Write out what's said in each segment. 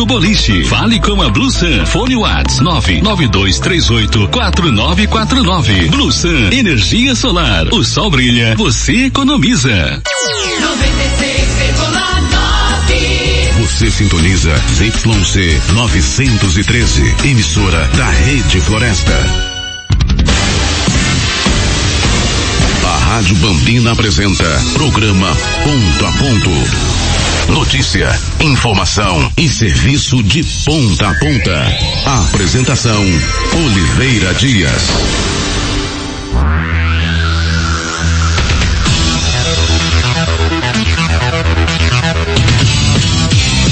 Disco Boliche. Fale com a Blue Sun. Fone Whats 992384949. Blue Sun, energia solar. O sol brilha, você economiza. 96,9 Você sintoniza ZYC 913, emissora da Rede Floresta. A Rádio Bambina apresenta programa Ponto a Ponto. Notícia, informação e serviço de ponta a ponta. Apresentação Oliveira Dias.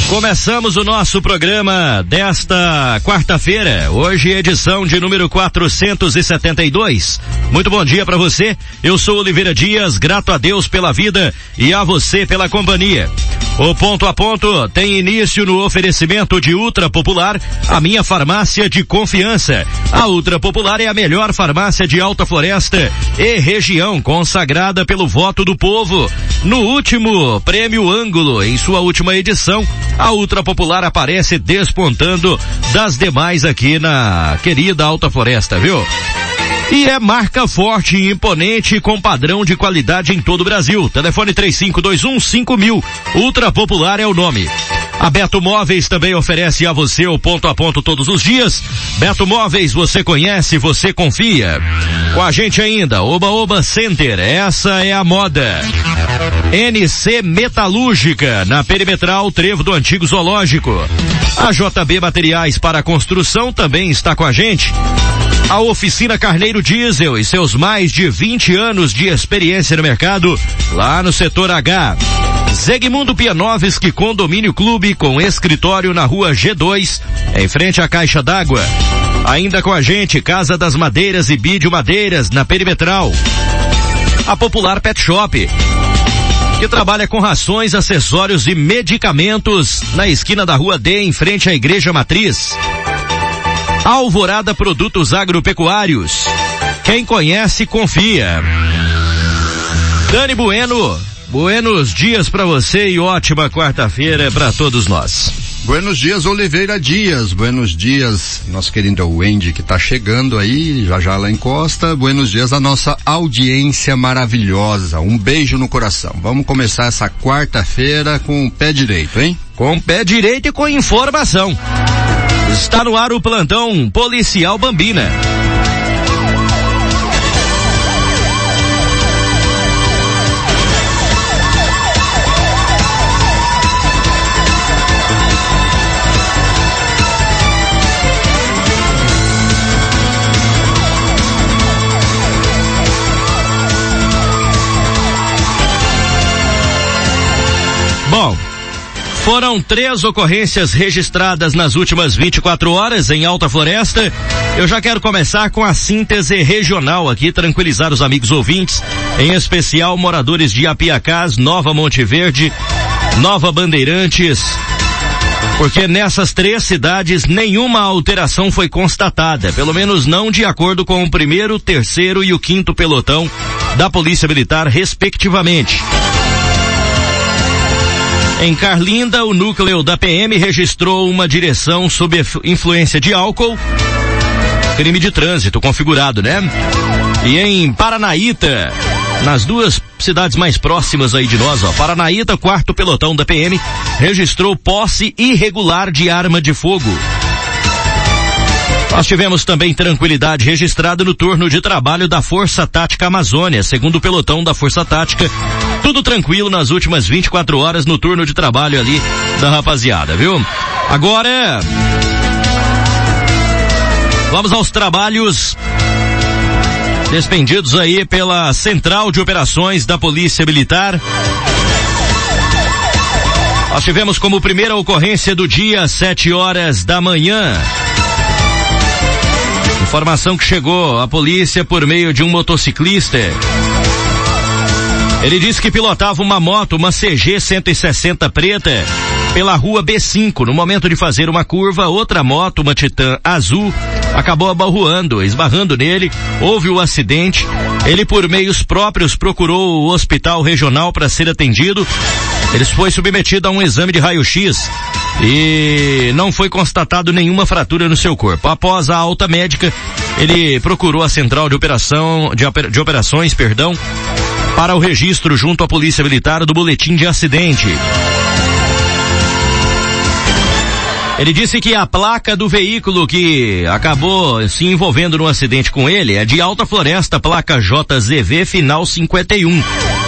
Começamos o nosso programa desta quarta-feira, hoje edição de número 472. Muito bom dia para você. Eu sou Oliveira Dias, grato a Deus pela vida e a você pela companhia. O ponto a ponto tem início no oferecimento de Ultra Popular, a minha farmácia de confiança. A Ultra Popular é a melhor farmácia de Alta Floresta e região consagrada pelo voto do povo. No último Prêmio Ângulo, em sua última edição, a Ultra Popular aparece despontando das demais aqui na querida Alta Floresta, viu? E é marca forte e imponente com padrão de qualidade em todo o Brasil. Telefone 3521 5000. Ultra Popular é o nome. A Beto Móveis também oferece a você o ponto a ponto todos os dias. Beto Móveis, você conhece, você confia. Com a gente ainda, Oba Oba Center, essa é a moda. NC Metalúrgica, na perimetral Trevo do Antigo Zoológico. A JB Materiais para Construção também está com a gente. A oficina Carneiro Diesel e seus mais de 20 anos de experiência no mercado, lá no setor H. Zegmundo Pianovski Condomínio Clube com escritório na rua G2, em frente à Caixa d'Água. Ainda com a gente, Casa das Madeiras e Bídio Madeiras, na Perimetral. A Popular Pet Shop, que trabalha com rações, acessórios e medicamentos na esquina da rua D, em frente à Igreja Matriz. Alvorada Produtos Agropecuários. Quem conhece, confia. Dani Bueno, buenos dias para você e ótima quarta-feira para todos nós. Buenos dias, Oliveira Dias. Buenos dias, nosso querido Wendy que tá chegando aí, já já lá encosta. Buenos dias a nossa audiência maravilhosa. Um beijo no coração. Vamos começar essa quarta-feira com o pé direito, hein? Com o pé direito e com informação. Está no ar o plantão Policial Bambina. Bom, foram três ocorrências registradas nas últimas 24 horas em Alta Floresta. Eu já quero começar com a síntese regional aqui, tranquilizar os amigos ouvintes, em especial moradores de Apiacás, Nova Monte Verde, Nova Bandeirantes, porque nessas três cidades nenhuma alteração foi constatada, pelo menos não de acordo com o primeiro, terceiro e o quinto pelotão da Polícia Militar, respectivamente. Em Carlinda, o núcleo da PM registrou uma direção sob influência de álcool. Crime de trânsito configurado, né? E em Paranaíta, nas duas cidades mais próximas aí de nós, ó, Paranaíta, quarto pelotão da PM, registrou posse irregular de arma de fogo. Nós tivemos também tranquilidade registrada no turno de trabalho da Força Tática Amazônia, segundo o pelotão da Força Tática. Tudo tranquilo nas últimas 24 horas no turno de trabalho ali da rapaziada, viu? Agora, vamos aos trabalhos despendidos aí pela Central de Operações da Polícia Militar. Nós tivemos como primeira ocorrência do dia, 7 horas da manhã. Informação que chegou à polícia por meio de um motociclista. Ele disse que pilotava uma moto, uma CG 160 preta, pela rua B5. No momento de fazer uma curva, outra moto, uma Titan azul, acabou abarroando, esbarrando nele. Houve o acidente. Ele, por meios próprios, procurou o hospital regional para ser atendido. Ele foi submetido a um exame de raio-x e não foi constatado nenhuma fratura no seu corpo. Após a alta médica, ele procurou a central de operação de, de operações, perdão, para o registro junto à Polícia Militar do boletim de acidente. Ele disse que a placa do veículo que acabou se envolvendo no acidente com ele é de Alta Floresta, placa JZV final 51.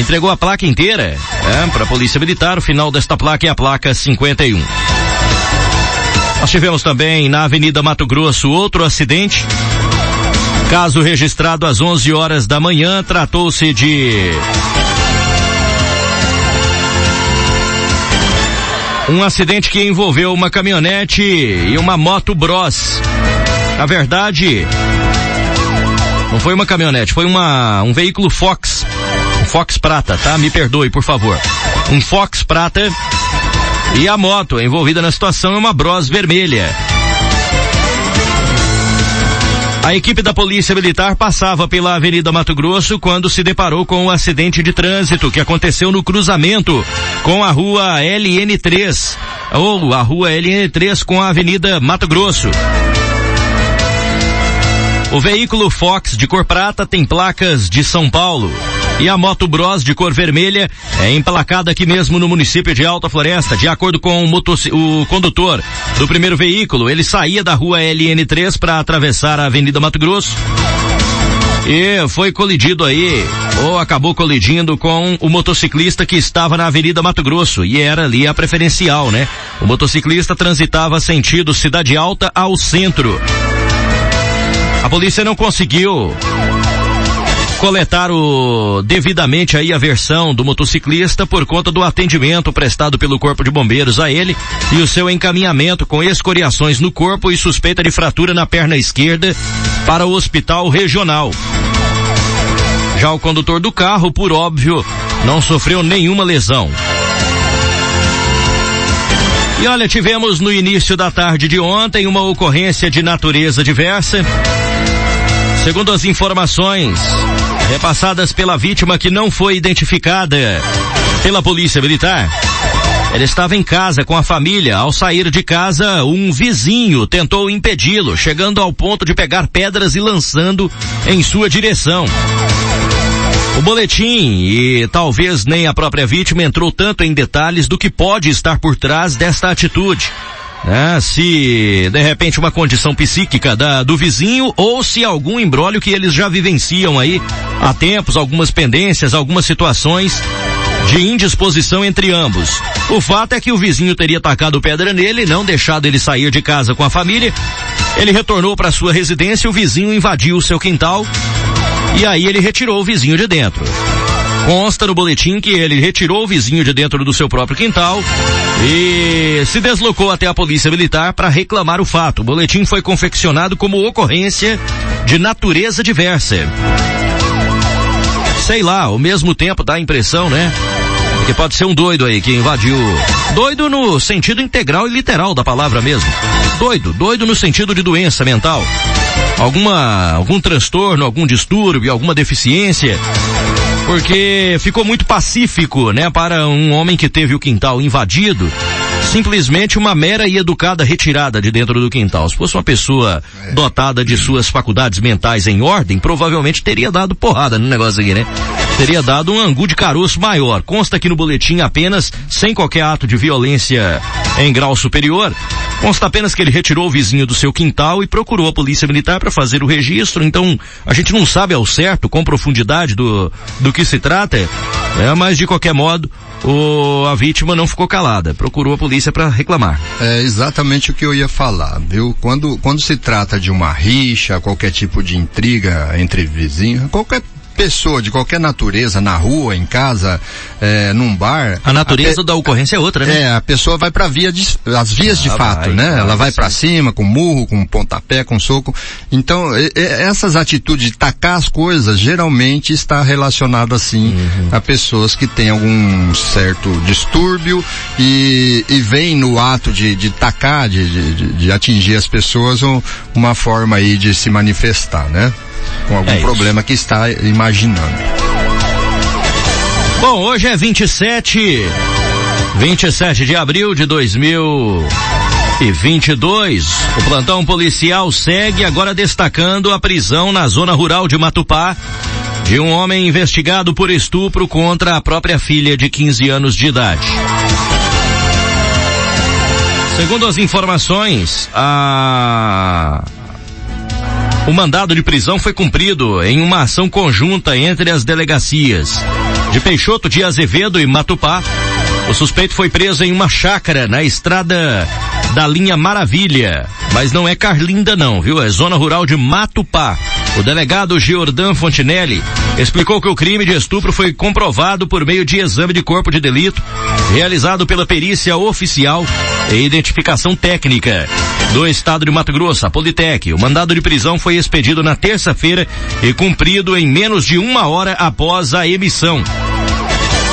Entregou a placa inteira é, para a Polícia Militar. O final desta placa é a placa 51. Nós tivemos também na Avenida Mato Grosso outro acidente. Caso registrado às 11 horas da manhã, tratou-se de um acidente que envolveu uma caminhonete e uma moto Bros. Na verdade, não foi uma caminhonete, foi uma um veículo Fox Fox Prata, tá? Me perdoe, por favor. Um Fox Prata e a moto envolvida na situação é uma Bros vermelha. A equipe da Polícia Militar passava pela Avenida Mato Grosso quando se deparou com um acidente de trânsito que aconteceu no cruzamento com a rua LN3, ou a rua LN3 com a Avenida Mato Grosso. O veículo Fox de cor prata tem placas de São Paulo. E a Moto Bros de cor vermelha é emplacada aqui mesmo no município de Alta Floresta. De acordo com o, o condutor do primeiro veículo, ele saía da rua LN3 para atravessar a Avenida Mato Grosso. E foi colidido aí, ou acabou colidindo com o motociclista que estava na Avenida Mato Grosso, e era ali a preferencial, né? O motociclista transitava sentido Cidade Alta ao centro. A polícia não conseguiu coletar o, devidamente aí a versão do motociclista por conta do atendimento prestado pelo Corpo de Bombeiros a ele e o seu encaminhamento com escoriações no corpo e suspeita de fratura na perna esquerda para o hospital regional. Já o condutor do carro, por óbvio, não sofreu nenhuma lesão. E olha, tivemos no início da tarde de ontem uma ocorrência de natureza diversa. Segundo as informações repassadas pela vítima que não foi identificada pela polícia militar, ele estava em casa com a família. Ao sair de casa, um vizinho tentou impedi-lo, chegando ao ponto de pegar pedras e lançando em sua direção. O boletim e talvez nem a própria vítima entrou tanto em detalhes do que pode estar por trás desta atitude. É, se de repente uma condição psíquica da, do vizinho ou se algum embrólio que eles já vivenciam aí há tempos, algumas pendências, algumas situações de indisposição entre ambos. O fato é que o vizinho teria tacado pedra nele, não deixado ele sair de casa com a família. Ele retornou para sua residência, o vizinho invadiu o seu quintal e aí ele retirou o vizinho de dentro. Consta no boletim que ele retirou o vizinho de dentro do seu próprio quintal e se deslocou até a polícia militar para reclamar o fato. O boletim foi confeccionado como ocorrência de natureza diversa. Sei lá, ao mesmo tempo dá a impressão, né? Que pode ser um doido aí que invadiu. Doido no sentido integral e literal da palavra mesmo. Doido, doido no sentido de doença mental. Alguma, algum transtorno, algum distúrbio, alguma deficiência porque ficou muito pacífico, né, para um homem que teve o quintal invadido, simplesmente uma mera e educada retirada de dentro do quintal. Se fosse uma pessoa dotada de suas faculdades mentais em ordem, provavelmente teria dado porrada no negócio aqui, né? Teria dado um angu de caroço maior. Consta aqui no boletim apenas, sem qualquer ato de violência em grau superior, Consta apenas que ele retirou o vizinho do seu quintal e procurou a polícia militar para fazer o registro, então a gente não sabe ao certo, com profundidade do, do que se trata, é, mas de qualquer modo, o, a vítima não ficou calada, procurou a polícia para reclamar. É exatamente o que eu ia falar, viu? Quando, quando se trata de uma rixa, qualquer tipo de intriga entre vizinhos, qualquer pessoa de qualquer natureza, na rua, em casa, é, num bar. A natureza a da ocorrência é outra, né? É, a pessoa vai para via de, as vias ah, de fato, vai, né? Vai, Ela vai para cima, com murro, com pontapé, com soco. Então, e, e, essas atitudes de tacar as coisas, geralmente está relacionado assim uhum. a pessoas que têm algum certo distúrbio e, e vem no ato de, de tacar, de, de, de atingir as pessoas um, uma forma aí de se manifestar, né? Com algum é problema que está imaginando. Bom, hoje é 27, 27 de abril de 2022. O plantão policial segue agora destacando a prisão na zona rural de Matupá de um homem investigado por estupro contra a própria filha de 15 anos de idade. Segundo as informações, a o mandado de prisão foi cumprido em uma ação conjunta entre as delegacias de Peixoto de Azevedo e Matupá. O suspeito foi preso em uma chácara na estrada da linha Maravilha, mas não é Carlinda não, viu? É zona rural de Matupá. O delegado Giordan Fontinelli explicou que o crime de estupro foi comprovado por meio de exame de corpo de delito, realizado pela perícia oficial e identificação técnica do estado de Mato Grosso, a Politec. O mandado de prisão foi expedido na terça-feira e cumprido em menos de uma hora após a emissão.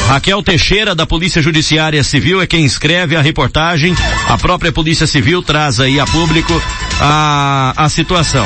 Raquel Teixeira, da Polícia Judiciária Civil, é quem escreve a reportagem. A própria Polícia Civil traz aí a público a, a situação.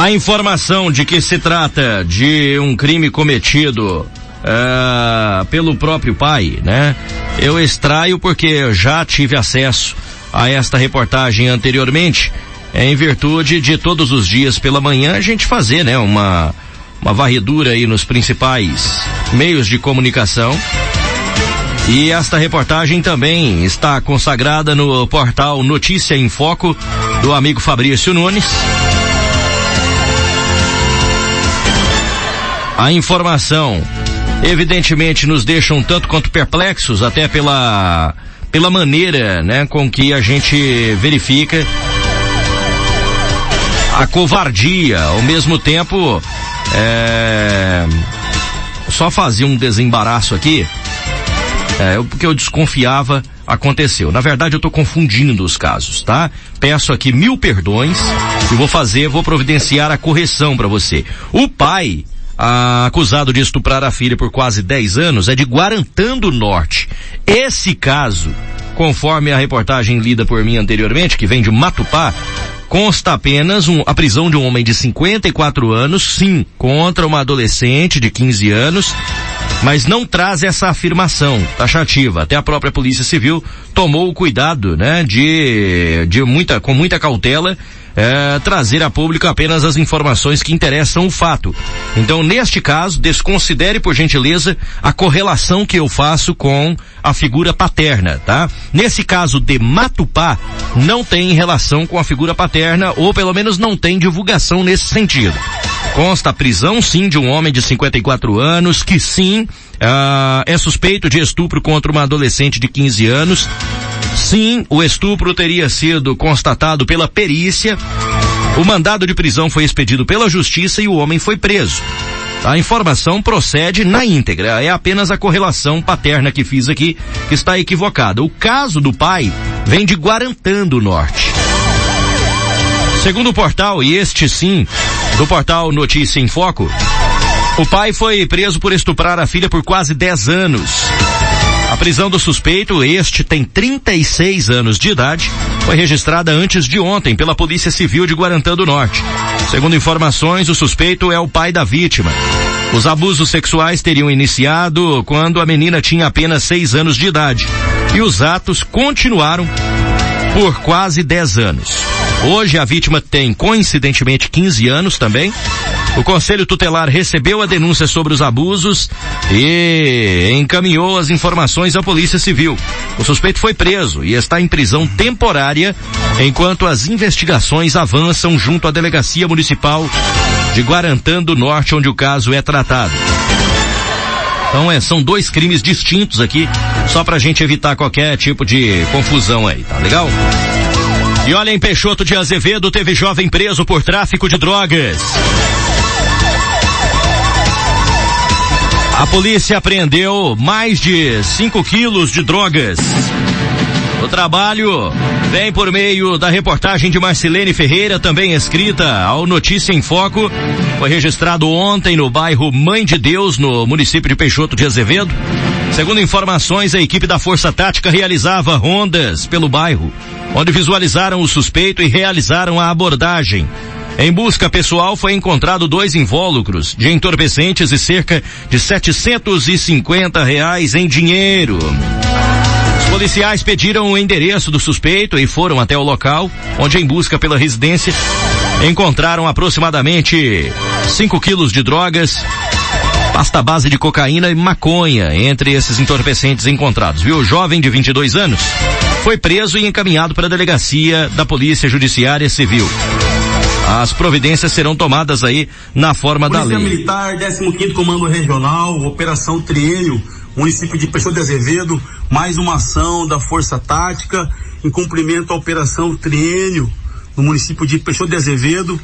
A informação de que se trata de um crime cometido uh, pelo próprio pai, né? Eu extraio porque já tive acesso a esta reportagem anteriormente, em virtude de todos os dias pela manhã a gente fazer, né? Uma, uma varredura aí nos principais meios de comunicação. E esta reportagem também está consagrada no portal Notícia em Foco do amigo Fabrício Nunes. A informação evidentemente nos deixa um tanto quanto perplexos, até pela, pela maneira, né, com que a gente verifica a covardia, ao mesmo tempo, é, só fazia um desembaraço aqui, é, porque eu desconfiava aconteceu. Na verdade, eu estou confundindo os casos, tá? Peço aqui mil perdões e vou fazer, vou providenciar a correção para você. O pai acusado de estuprar a filha por quase 10 anos é de Guarantã do Norte. Esse caso, conforme a reportagem lida por mim anteriormente, que vem de Matupá, consta apenas um, a prisão de um homem de 54 anos, sim, contra uma adolescente de 15 anos, mas não traz essa afirmação taxativa. Até a própria Polícia Civil tomou o cuidado, né, de, de muita, com muita cautela, é, trazer a público apenas as informações que interessam o fato. Então, neste caso, desconsidere, por gentileza, a correlação que eu faço com a figura paterna, tá? Nesse caso de Matupá, não tem relação com a figura paterna, ou pelo menos não tem divulgação nesse sentido. Consta a prisão, sim, de um homem de 54 anos, que sim, uh, é suspeito de estupro contra uma adolescente de 15 anos. Sim, o estupro teria sido constatado pela perícia. O mandado de prisão foi expedido pela justiça e o homem foi preso. A informação procede na íntegra, é apenas a correlação paterna que fiz aqui que está equivocada. O caso do pai vem de Guarantã do Norte. Segundo o portal, e este sim, do portal Notícia em Foco, o pai foi preso por estuprar a filha por quase 10 anos. A prisão do suspeito, este tem 36 anos de idade, foi registrada antes de ontem pela Polícia Civil de Guarantã do Norte. Segundo informações, o suspeito é o pai da vítima. Os abusos sexuais teriam iniciado quando a menina tinha apenas 6 anos de idade. E os atos continuaram por quase 10 anos. Hoje a vítima tem coincidentemente 15 anos também. O Conselho Tutelar recebeu a denúncia sobre os abusos e encaminhou as informações à Polícia Civil. O suspeito foi preso e está em prisão temporária enquanto as investigações avançam junto à Delegacia Municipal de Guarantã do Norte, onde o caso é tratado. Então é, são dois crimes distintos aqui, só pra gente evitar qualquer tipo de confusão aí, tá legal? E olha, em Peixoto de Azevedo teve jovem preso por tráfico de drogas. A polícia apreendeu mais de 5 quilos de drogas. O trabalho vem por meio da reportagem de Marcelene Ferreira, também escrita ao Notícia em Foco. Foi registrado ontem no bairro Mãe de Deus, no município de Peixoto de Azevedo. Segundo informações, a equipe da Força Tática realizava rondas pelo bairro, onde visualizaram o suspeito e realizaram a abordagem. Em busca pessoal foi encontrado dois invólucros de entorpecentes e cerca de 750 reais em dinheiro. Policiais pediram o endereço do suspeito e foram até o local, onde em busca pela residência encontraram aproximadamente 5 quilos de drogas, pasta base de cocaína e maconha entre esses entorpecentes encontrados. Viu? O jovem de 22 anos foi preso e encaminhado para a delegacia da Polícia Judiciária Civil. As providências serão tomadas aí na forma Polícia da lei. Militar, 15º Comando Regional, Operação Triênio, município de Peixoto de Azevedo, mais uma ação da Força Tática em cumprimento à Operação Triênio no município de Peixoto de Azevedo,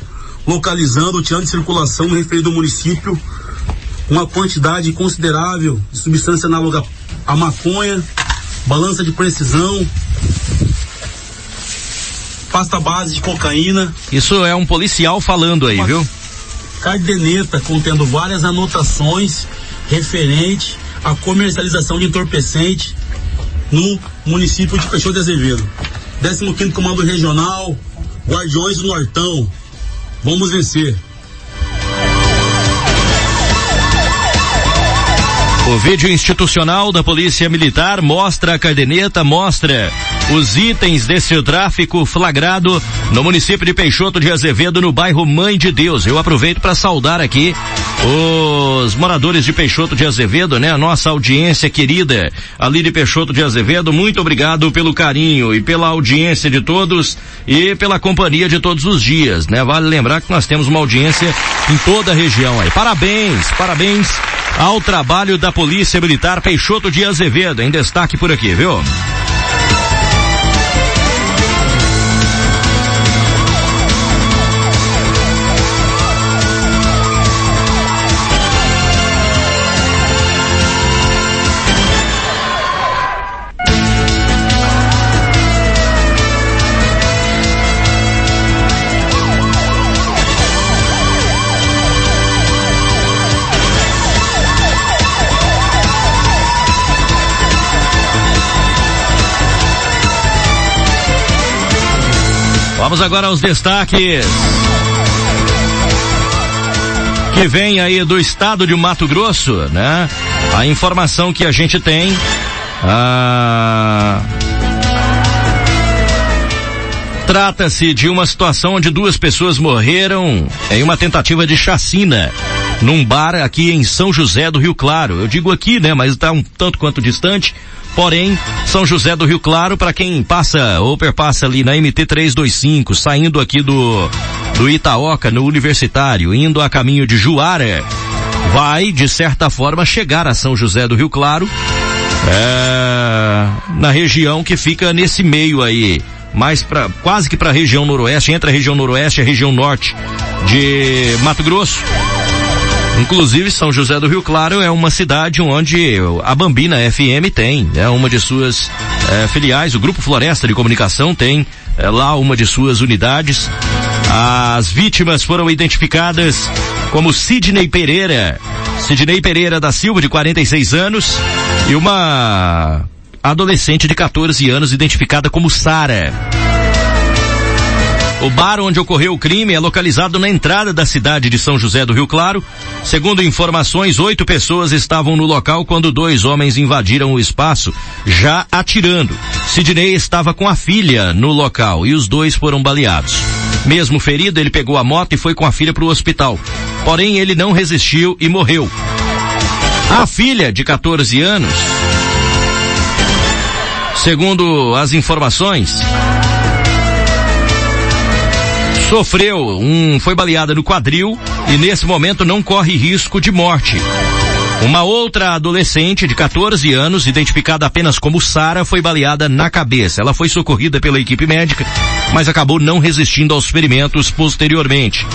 localizando, tirando de circulação no referido município uma quantidade considerável de substância análoga à maconha, balança de precisão, pasta base de cocaína, Isso é um policial falando aí, viu? caderneta contendo várias anotações referente à comercialização de entorpecente no município de Peixoto de Azevedo. 15º Comando Regional, Guardiões do Nortão. Vamos vencer. O vídeo institucional da Polícia Militar mostra a caderneta, mostra os itens desse tráfico flagrado no município de Peixoto de Azevedo, no bairro Mãe de Deus. Eu aproveito para saudar aqui os moradores de Peixoto de Azevedo, né? A nossa audiência querida ali de Peixoto de Azevedo. Muito obrigado pelo carinho e pela audiência de todos e pela companhia de todos os dias, né? Vale lembrar que nós temos uma audiência em toda a região aí. Parabéns, parabéns ao trabalho da Polícia Militar Peixoto de Azevedo, em destaque por aqui, viu? Vamos agora aos destaques. Que vem aí do estado de Mato Grosso, né? A informação que a gente tem. Ah, Trata-se de uma situação onde duas pessoas morreram em uma tentativa de chacina num bar aqui em São José do Rio Claro. Eu digo aqui, né, mas está um tanto quanto distante. Porém, São José do Rio Claro, para quem passa ou perpassa ali na MT 325, saindo aqui do do Itaoca, no Universitário, indo a caminho de Juara, vai de certa forma chegar a São José do Rio Claro, é, na região que fica nesse meio aí, mais para quase que para a região noroeste, entre a região noroeste e a região norte de Mato Grosso. Inclusive, São José do Rio Claro é uma cidade onde a Bambina FM tem, é uma de suas é, filiais, o Grupo Floresta de Comunicação tem é, lá uma de suas unidades. As vítimas foram identificadas como Sidney Pereira, Sidney Pereira da Silva, de 46 anos, e uma adolescente de 14 anos identificada como Sara. O bar onde ocorreu o crime é localizado na entrada da cidade de São José do Rio Claro. Segundo informações, oito pessoas estavam no local quando dois homens invadiram o espaço, já atirando. Sidney estava com a filha no local e os dois foram baleados. Mesmo ferido, ele pegou a moto e foi com a filha para o hospital. Porém, ele não resistiu e morreu. A filha, de 14 anos, segundo as informações, sofreu um, foi baleada no quadril e nesse momento não corre risco de morte. Uma outra adolescente de 14 anos, identificada apenas como Sara, foi baleada na cabeça. Ela foi socorrida pela equipe médica, mas acabou não resistindo aos ferimentos posteriormente.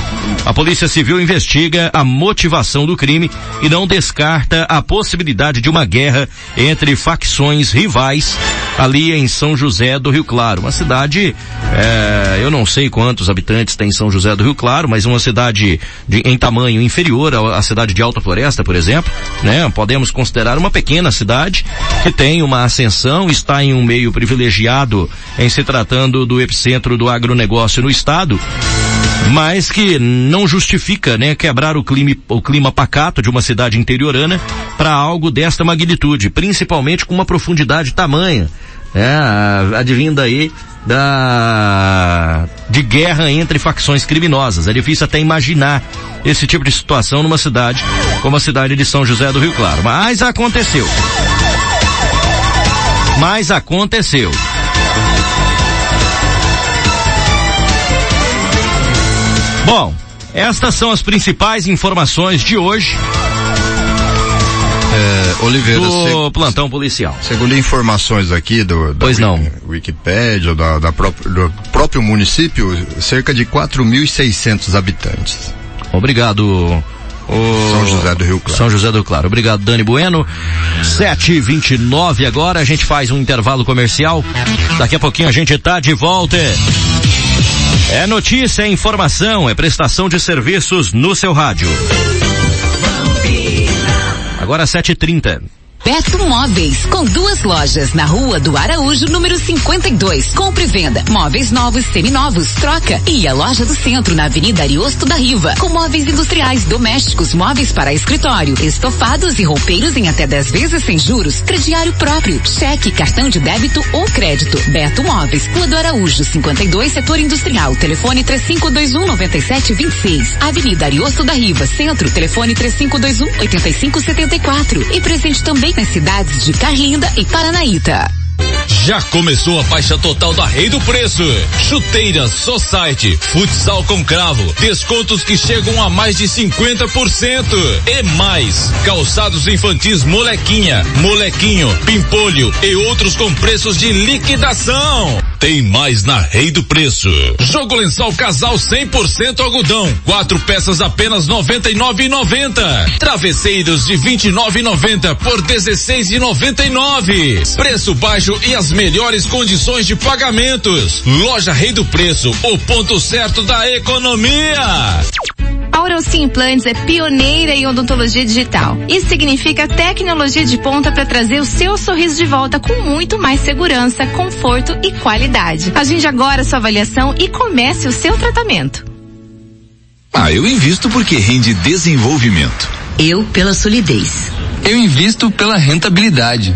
A Polícia Civil investiga a motivação do crime e não descarta a possibilidade de uma guerra entre facções rivais ali em São José do Rio Claro. Uma cidade, é, eu não sei quantos habitantes tem São José do Rio Claro, mas uma cidade de, em tamanho inferior à cidade de Alta Floresta, por exemplo né? Podemos considerar uma pequena cidade que tem uma ascensão, está em um meio privilegiado em se tratando do epicentro do agronegócio no estado, mas que não justifica, né, quebrar o clima, o clima pacato de uma cidade interiorana para algo desta magnitude, principalmente com uma profundidade tamanha, é, advinda aí da de guerra entre facções criminosas. É difícil até imaginar esse tipo de situação numa cidade como a cidade de São José do Rio Claro. Mas aconteceu. Mas aconteceu. Bom, estas são as principais informações de hoje. É, Oliveira, do se, plantão policial. Segundo informações aqui do pois da não. Wikipédia, da, da do próprio município, cerca de 4.600 habitantes. Obrigado. São José do Rio Claro. São José do Claro. Obrigado, Dani Bueno. 7h29 agora, a gente faz um intervalo comercial. Daqui a pouquinho a gente tá de volta. É notícia, é informação, é prestação de serviços no seu rádio. Agora 7h30. Beto Móveis, com duas lojas na rua do Araújo, número 52. Compre e venda. Móveis novos, seminovos, troca. E a loja do centro, na Avenida Ariosto da Riva, com móveis industriais, domésticos, móveis para escritório, estofados e roupeiros em até 10 vezes sem juros, crediário próprio, cheque, cartão de débito ou crédito. Beto Móveis, Rua do Araújo, 52, setor industrial. Telefone 3521 9726. Avenida Ariosto da Riva, centro. Telefone 3521 8574. E presente também nas cidades de Carlinda e Paranaíta. Já começou a faixa total da Rei do Preço. Chuteiras, Society, futsal com cravo, descontos que chegam a mais de 50%. E mais, calçados infantis molequinha, molequinho, pimpolho e outros com preços de liquidação. Tem mais na Rei do Preço. Jogo lençol casal 100% algodão, quatro peças apenas 99,90. Travesseiros de 29,90 por 16,99. Preço baixo e as melhores condições de pagamentos. Loja Rei do Preço, o ponto certo da economia. Orocim Implantes é pioneira em odontologia digital. Isso significa tecnologia de ponta para trazer o seu sorriso de volta com muito mais segurança, conforto e qualidade. Agende agora sua avaliação e comece o seu tratamento. Ah, eu invisto porque rende desenvolvimento. Eu pela solidez. Eu invisto pela rentabilidade.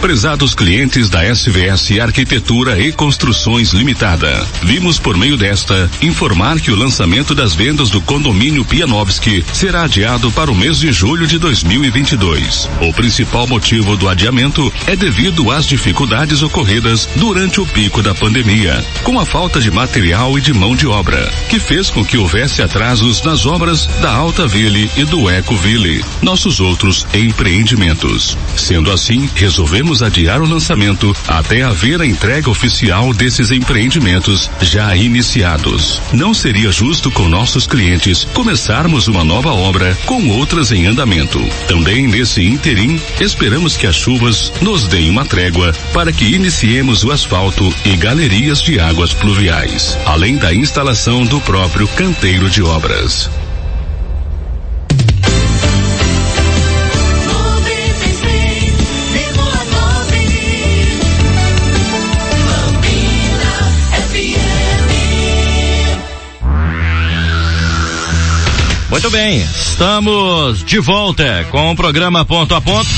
Prezados clientes da SVS Arquitetura e Construções Limitada, vimos por meio desta informar que o lançamento das vendas do condomínio Pianovski será adiado para o mês de julho de 2022. O principal motivo do adiamento é devido às dificuldades ocorridas durante o pico da pandemia, com a falta de material e de mão de obra, que fez com que houvesse atrasos nas obras da Alta Ville e do Eco Ville, nossos outros empreendimentos. Sendo assim, resolvemos adiar o lançamento até haver a entrega oficial desses empreendimentos já iniciados. Não seria justo com nossos clientes começarmos uma nova obra com outras em andamento. Também nesse interim, esperamos que as chuvas nos deem uma trégua para que iniciemos o asfalto e galerias de águas pluviais, além da instalação do próprio canteiro de obras. Muito bem, estamos de volta com o programa Ponto a Ponto.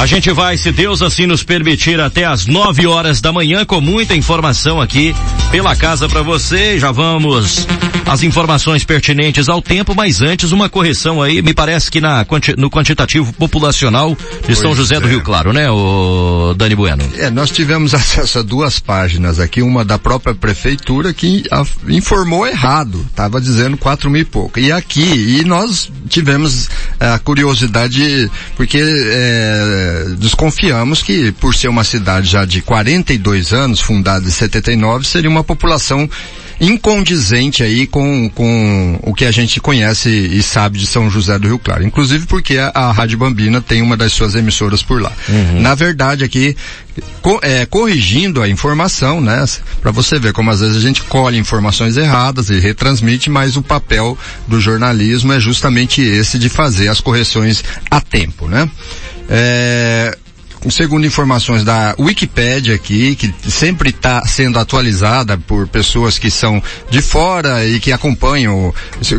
A gente vai, se Deus assim nos permitir, até às 9 horas da manhã com muita informação aqui pela casa para você. Já vamos as informações pertinentes ao tempo, mas antes uma correção aí, me parece que na, no quantitativo populacional de pois São José é. do Rio Claro, né, o Dani Bueno? É, nós tivemos acesso a duas páginas aqui, uma da própria prefeitura que informou errado, estava dizendo quatro mil e pouco. E aqui, e nós tivemos é, a curiosidade, porque é, desconfiamos que por ser uma cidade já de 42 anos, fundada em 79, seria uma população incondizente aí com, com o que a gente conhece e sabe de São José do Rio Claro. Inclusive porque a, a Rádio Bambina tem uma das suas emissoras por lá. Uhum. Na verdade aqui, co, é, corrigindo a informação, né? Para você ver como às vezes a gente colhe informações erradas e retransmite, mas o papel do jornalismo é justamente esse de fazer as correções a tempo, né? É, segundo informações da Wikipédia aqui, que sempre está sendo atualizada por pessoas que são de fora e que acompanham,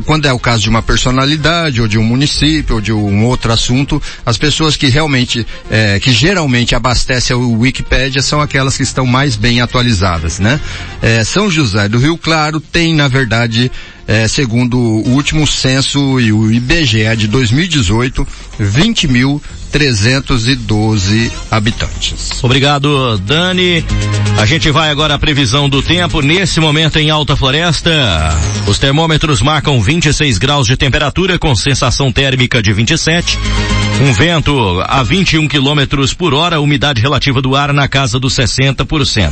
quando é o caso de uma personalidade ou de um município ou de um outro assunto, as pessoas que realmente, é, que geralmente abastecem a Wikipédia são aquelas que estão mais bem atualizadas, né? É, são José do Rio Claro tem, na verdade, é, segundo o último censo e o IBGE de 2018, 20.312 habitantes. Obrigado, Dani. A gente vai agora à previsão do tempo. Nesse momento em Alta Floresta, os termômetros marcam 26 graus de temperatura com sensação térmica de 27. Um vento a 21 quilômetros por hora, umidade relativa do ar na casa dos 60%.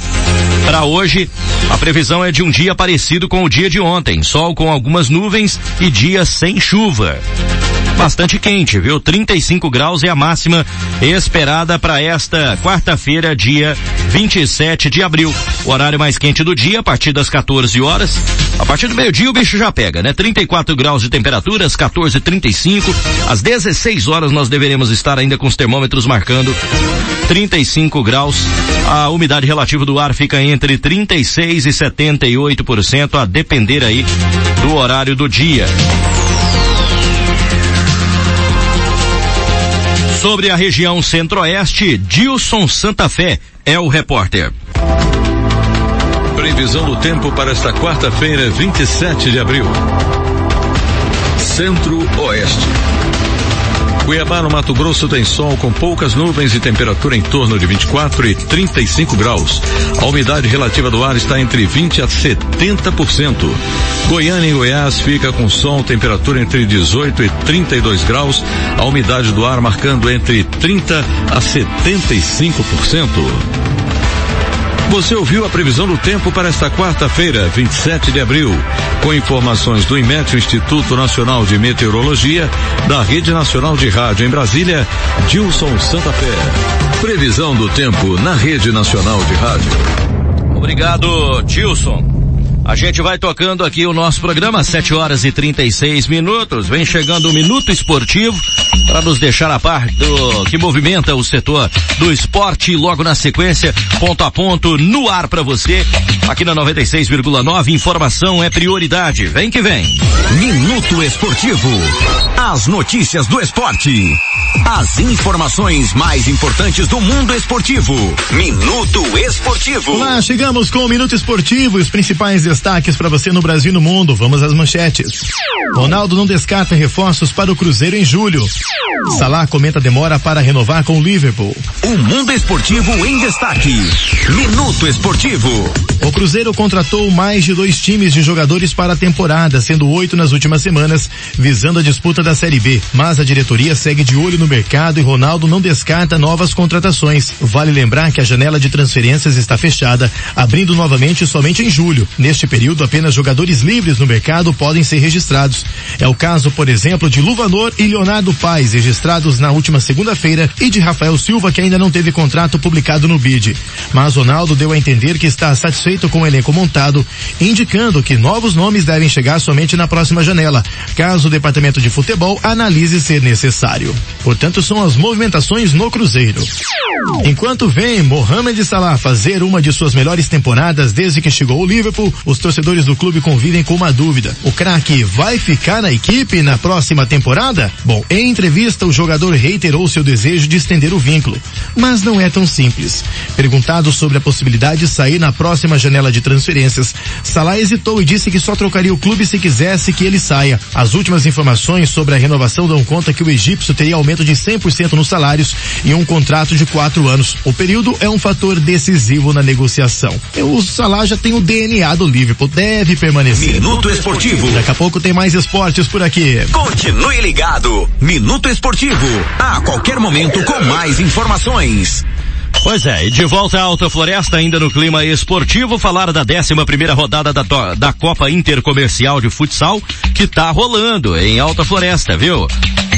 Para hoje, a previsão é de um dia parecido com o dia de ontem, sol com algumas nuvens e dia sem chuva bastante quente, viu? 35 graus é a máxima esperada para esta quarta-feira, dia 27 de abril. O horário mais quente do dia, a partir das 14 horas. A partir do meio-dia o bicho já pega, né? 34 graus de temperatura, às 14h35. Às 16 horas nós deveremos estar ainda com os termômetros marcando 35 graus. A umidade relativa do ar fica entre 36 e 78%, a depender aí do horário do dia. Sobre a região centro-oeste, Dilson Santa Fé é o repórter. Previsão do tempo para esta quarta-feira, 27 de abril. Centro-Oeste. Cuiabá, no Mato Grosso, tem sol com poucas nuvens e temperatura em torno de 24 e 35 graus. A umidade relativa do ar está entre 20 a 70%. Goiânia e Goiás fica com sol, temperatura entre 18 e 32 graus. A umidade do ar marcando entre 30 a 75%. Você ouviu a previsão do tempo para esta quarta-feira, 27 de abril, com informações do IMET, Instituto Nacional de Meteorologia, da Rede Nacional de Rádio em Brasília, Dilson Santa Fé. Previsão do tempo na Rede Nacional de Rádio. Obrigado, Dilson. A gente vai tocando aqui o nosso programa, 7 horas e 36 minutos. Vem chegando o Minuto Esportivo para nos deixar a par do que movimenta o setor do esporte. Logo na sequência, ponto a ponto, no ar para você. Aqui na 96,9, informação é prioridade. Vem que vem. Minuto Esportivo. As notícias do esporte. As informações mais importantes do mundo esportivo. Minuto Esportivo. Olá, chegamos com o Minuto Esportivo e os principais destaques para você no Brasil e no mundo. Vamos às manchetes. Ronaldo não descarta reforços para o Cruzeiro em julho. Salah comenta demora para renovar com o Liverpool. O mundo esportivo em destaque. Minuto Esportivo. O Cruzeiro contratou mais de dois times de jogadores para a temporada, sendo oito nas últimas semanas, visando a disputa da Série B. Mas a diretoria segue de olho no mercado e Ronaldo não descarta novas contratações. Vale lembrar que a janela de transferências está fechada, abrindo novamente somente em julho. Neste período, apenas jogadores livres no mercado podem ser registrados. É o caso, por exemplo, de Luvanor e Leonardo Paes, registrados na última segunda-feira, e de Rafael Silva, que ainda não teve contrato publicado no BID. Mas Ronaldo deu a entender que está satisfeito com o elenco montado, indicando que novos nomes devem chegar somente na próxima janela, caso o departamento de futebol analise ser necessário. Portanto, são as movimentações no Cruzeiro. Enquanto vem Mohamed Salah fazer uma de suas melhores temporadas desde que chegou ao Liverpool, os torcedores do clube convivem com uma dúvida. O craque vai ficar na equipe na próxima temporada? Bom, em entrevista o jogador reiterou seu desejo de estender o vínculo. Mas não é tão simples. Perguntado sobre a possibilidade de sair na próxima janela de transferências. Salah hesitou e disse que só trocaria o clube se quisesse que ele saia. As últimas informações sobre a renovação dão conta que o egípcio teria aumento de 100% nos salários e um contrato de quatro anos. O período é um fator decisivo na negociação. O Salah já tem o DNA do Liverpool, deve permanecer. Minuto Esportivo. Daqui a pouco tem mais esportes por aqui. Continue ligado. Minuto Esportivo. A qualquer momento com mais informações. Pois é, e de volta à Alta Floresta, ainda no clima esportivo, falar da 11 primeira rodada da, da Copa Intercomercial de Futsal, que tá rolando em Alta Floresta, viu?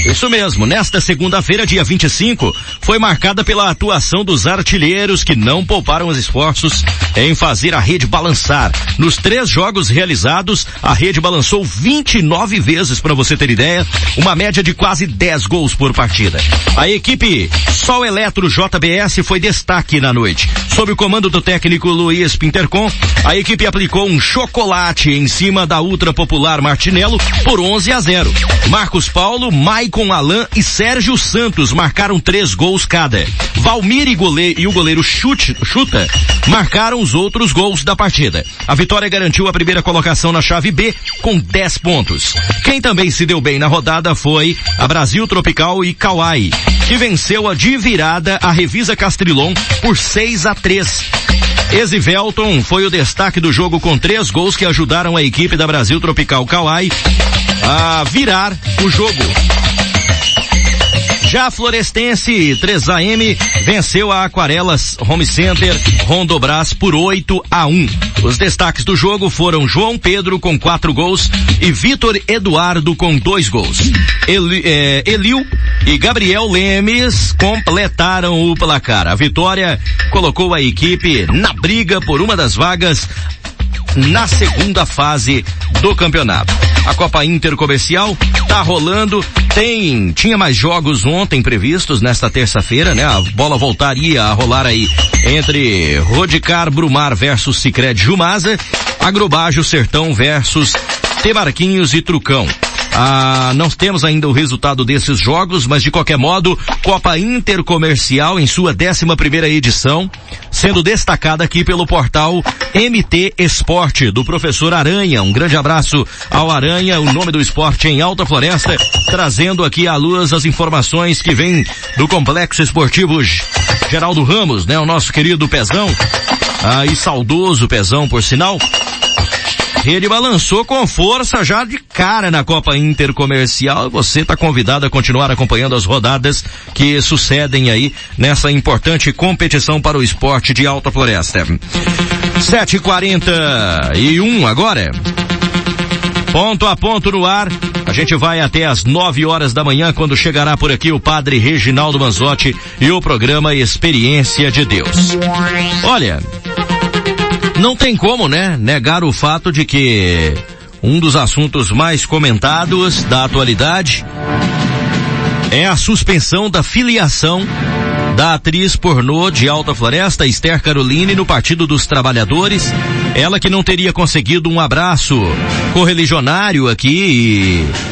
Isso mesmo, nesta segunda-feira, dia 25, foi marcada pela atuação dos artilheiros que não pouparam os esforços em fazer a rede balançar. Nos três jogos realizados, a rede balançou 29 vezes, para você ter ideia, uma média de quase 10 gols por partida. A equipe Sol Eletro JBS foi destaque na noite. Sob o comando do técnico Luiz Pintercon, a equipe aplicou um chocolate em cima da ultra popular Martinello por 11 a 0. Marcos Paulo, Mike com Alain e Sérgio Santos marcaram três gols cada. Valmir e, goleiro, e o goleiro Chute, Chuta marcaram os outros gols da partida. A vitória garantiu a primeira colocação na chave B com 10 pontos. Quem também se deu bem na rodada foi a Brasil Tropical e Kauai, que venceu a de virada a Revisa Castrilon por 6 a 3. Exivelton foi o destaque do jogo com três gols que ajudaram a equipe da Brasil Tropical Kauai a virar o jogo. Já Florestense 3AM venceu a Aquarelas Home Center Rondobras por 8 a 1. Os destaques do jogo foram João Pedro com quatro gols e Vitor Eduardo com dois gols. Eli, é, Eliu e Gabriel Lemes completaram o placar. A vitória colocou a equipe na briga por uma das vagas na segunda fase do campeonato. A Copa Intercomercial tá rolando, tem, tinha mais jogos ontem previstos nesta terça-feira, né? A bola voltaria a rolar aí entre Rodicar Brumar versus Cicred Jumasa, Agrobajo Sertão versus Tebarquinhos e Trucão. Ah, não temos ainda o resultado desses jogos, mas de qualquer modo, Copa Intercomercial em sua 11 primeira edição, sendo destacada aqui pelo portal MT Esporte, do professor Aranha. Um grande abraço ao Aranha, o nome do esporte em Alta Floresta, trazendo aqui à luz as informações que vêm do Complexo Esportivo Geraldo Ramos, né? O nosso querido Pezão, ah, e saudoso Pezão, por sinal. Ele balançou com força já de cara na Copa Intercomercial. Você está convidado a continuar acompanhando as rodadas que sucedem aí nessa importante competição para o esporte de Alta Floresta. 7h41 agora. Ponto a ponto no ar. A gente vai até às 9 horas da manhã quando chegará por aqui o padre Reginaldo Manzotti e o programa Experiência de Deus. Olha, não tem como, né, negar o fato de que um dos assuntos mais comentados da atualidade é a suspensão da filiação da atriz pornô de Alta Floresta, Esther Caroline, no Partido dos Trabalhadores. Ela que não teria conseguido um abraço correligionário aqui e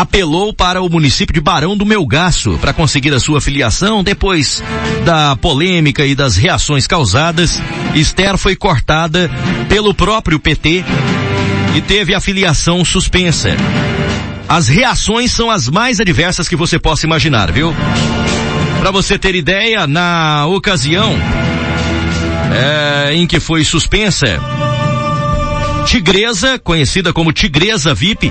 apelou para o município de Barão do Melgaço para conseguir a sua filiação. Depois da polêmica e das reações causadas, Esther foi cortada pelo próprio PT e teve a filiação suspensa. As reações são as mais adversas que você possa imaginar, viu? Para você ter ideia, na ocasião é, em que foi suspensa, Tigresa, conhecida como Tigresa VIP,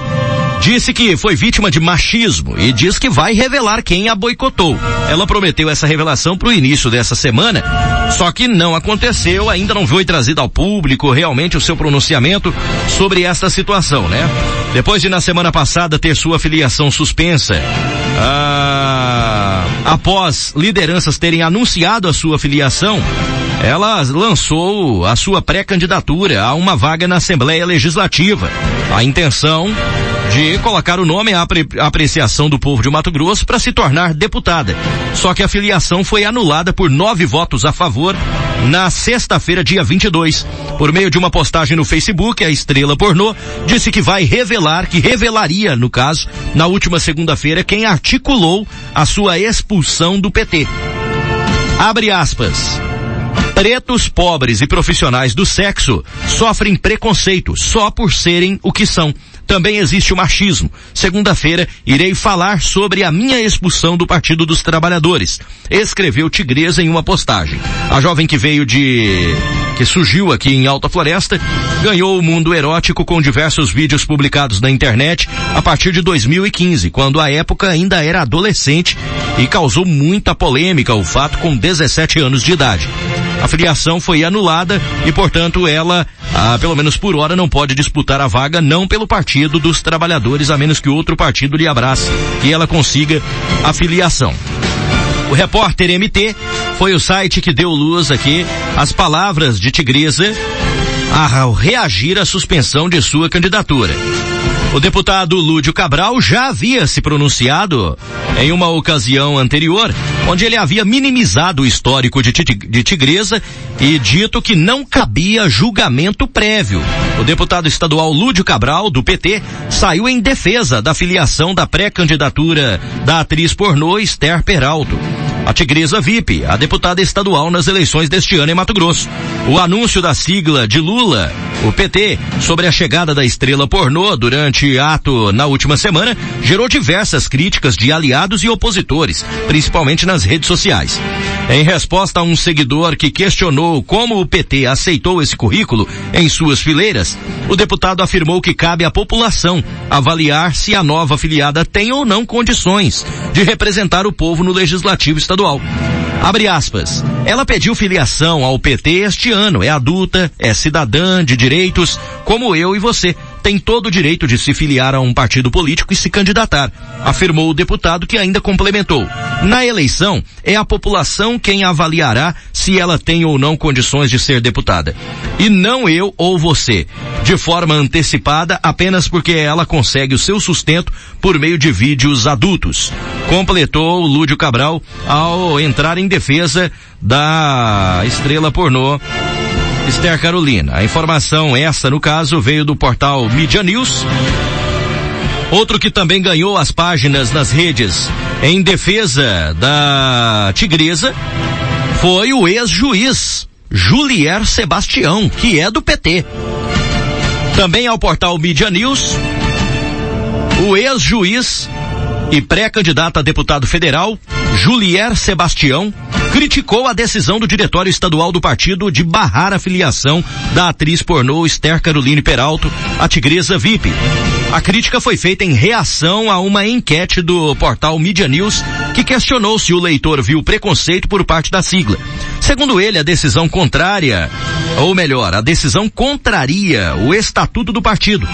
disse que foi vítima de machismo e diz que vai revelar quem a boicotou. Ela prometeu essa revelação para o início dessa semana, só que não aconteceu, ainda não foi trazido ao público realmente o seu pronunciamento sobre esta situação, né? Depois de na semana passada ter sua filiação suspensa, ah, após lideranças terem anunciado a sua filiação, ela lançou a sua pré-candidatura a uma vaga na Assembleia Legislativa. A intenção de colocar o nome à apre apreciação do povo de Mato Grosso para se tornar deputada. Só que a filiação foi anulada por nove votos a favor na sexta-feira, dia 22. Por meio de uma postagem no Facebook, a estrela pornô disse que vai revelar, que revelaria, no caso, na última segunda-feira, quem articulou a sua expulsão do PT. Abre aspas. Pretos, pobres e profissionais do sexo sofrem preconceito só por serem o que são. Também existe o machismo. Segunda-feira irei falar sobre a minha expulsão do Partido dos Trabalhadores. Escreveu Tigresa em uma postagem. A jovem que veio de que surgiu aqui em Alta Floresta, ganhou o mundo erótico com diversos vídeos publicados na internet a partir de 2015, quando a época ainda era adolescente e causou muita polêmica o fato com 17 anos de idade. A filiação foi anulada e, portanto, ela, ah, pelo menos por hora, não pode disputar a vaga não pelo Partido dos Trabalhadores, a menos que outro partido lhe abrace e ela consiga a filiação. O repórter MT foi o site que deu luz aqui às palavras de Tigresa ao reagir à suspensão de sua candidatura. O deputado Lúdio Cabral já havia se pronunciado em uma ocasião anterior, onde ele havia minimizado o histórico de, de Tigresa e dito que não cabia julgamento prévio. O deputado estadual Lúdio Cabral, do PT, saiu em defesa da filiação da pré-candidatura da atriz pornô Esther Peralto a Tigresa VIP, a deputada estadual nas eleições deste ano em Mato Grosso. O anúncio da sigla de Lula, o PT, sobre a chegada da estrela pornô durante ato na última semana, gerou diversas críticas de aliados e opositores, principalmente nas redes sociais. Em resposta a um seguidor que questionou como o PT aceitou esse currículo em suas fileiras, o deputado afirmou que cabe à população avaliar se a nova filiada tem ou não condições de representar o povo no legislativo estadual estadual. Abre aspas. Ela pediu filiação ao PT este ano, é adulta, é cidadã de direitos, como eu e você tem todo o direito de se filiar a um partido político e se candidatar, afirmou o deputado que ainda complementou. Na eleição, é a população quem avaliará se ela tem ou não condições de ser deputada. E não eu ou você, de forma antecipada apenas porque ela consegue o seu sustento por meio de vídeos adultos. Completou Lúdio Cabral ao entrar em defesa da estrela pornô Esther Carolina. A informação essa, no caso, veio do portal Media News. Outro que também ganhou as páginas nas redes em defesa da Tigresa foi o ex-juiz Julier Sebastião, que é do PT. Também ao portal Media News, o ex-juiz e pré-candidato a deputado federal, Julier Sebastião, criticou a decisão do diretório estadual do partido de barrar a filiação da atriz pornô Esther Caroline Peralto, a tigresa VIP. A crítica foi feita em reação a uma enquete do portal Media News que questionou se o leitor viu preconceito por parte da sigla. Segundo ele, a decisão contrária, ou melhor, a decisão contraria o estatuto do partido.